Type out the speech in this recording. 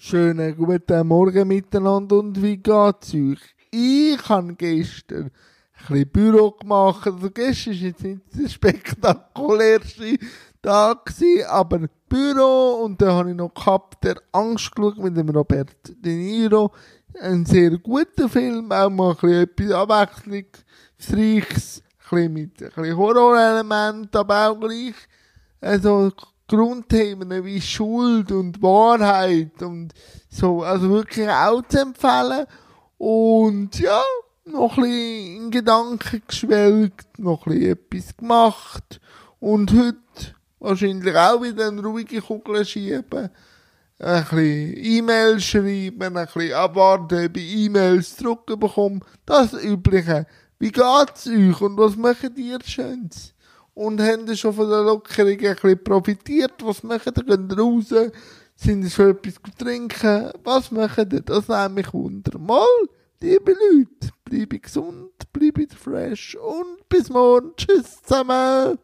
Schönen guten Morgen miteinander und wie geht's euch? Ich habe gestern ein bisschen Büro gemacht. Also gestern war jetzt nicht der spektakulärste Tag, aber Büro und dann habe ich noch gehabt, der Angst geschaut mit dem Robert De Niro. Ein sehr guter Film, auch mal ein bisschen etwas Abwechslungsreiches, ein bisschen mit ein bisschen Horrorelement, aber auch gleich also Grundthemen wie Schuld und Wahrheit und so, also wirklich auch zu empfehlen. Und ja, noch ein bisschen in Gedanken geschwelgt, noch ein bisschen etwas gemacht und heute wahrscheinlich auch wieder eine ruhige Kugel schieben. Ein bisschen E-Mails schreiben, ein bisschen abwarten, ob ich E-Mails zurückbekomme. Das Übliche. Wie geht's euch und was macht ihr Schönes? Und haben schon von der Lockerung ein bisschen profitiert? Was macht ihr? Gehen ihr raus? Sind ihr schon etwas trinken? Was macht ihr? Das nehme mich unter. Mal, liebe Leute, bleibe gesund, bleibe fresh und bis morgen. Tschüss zusammen.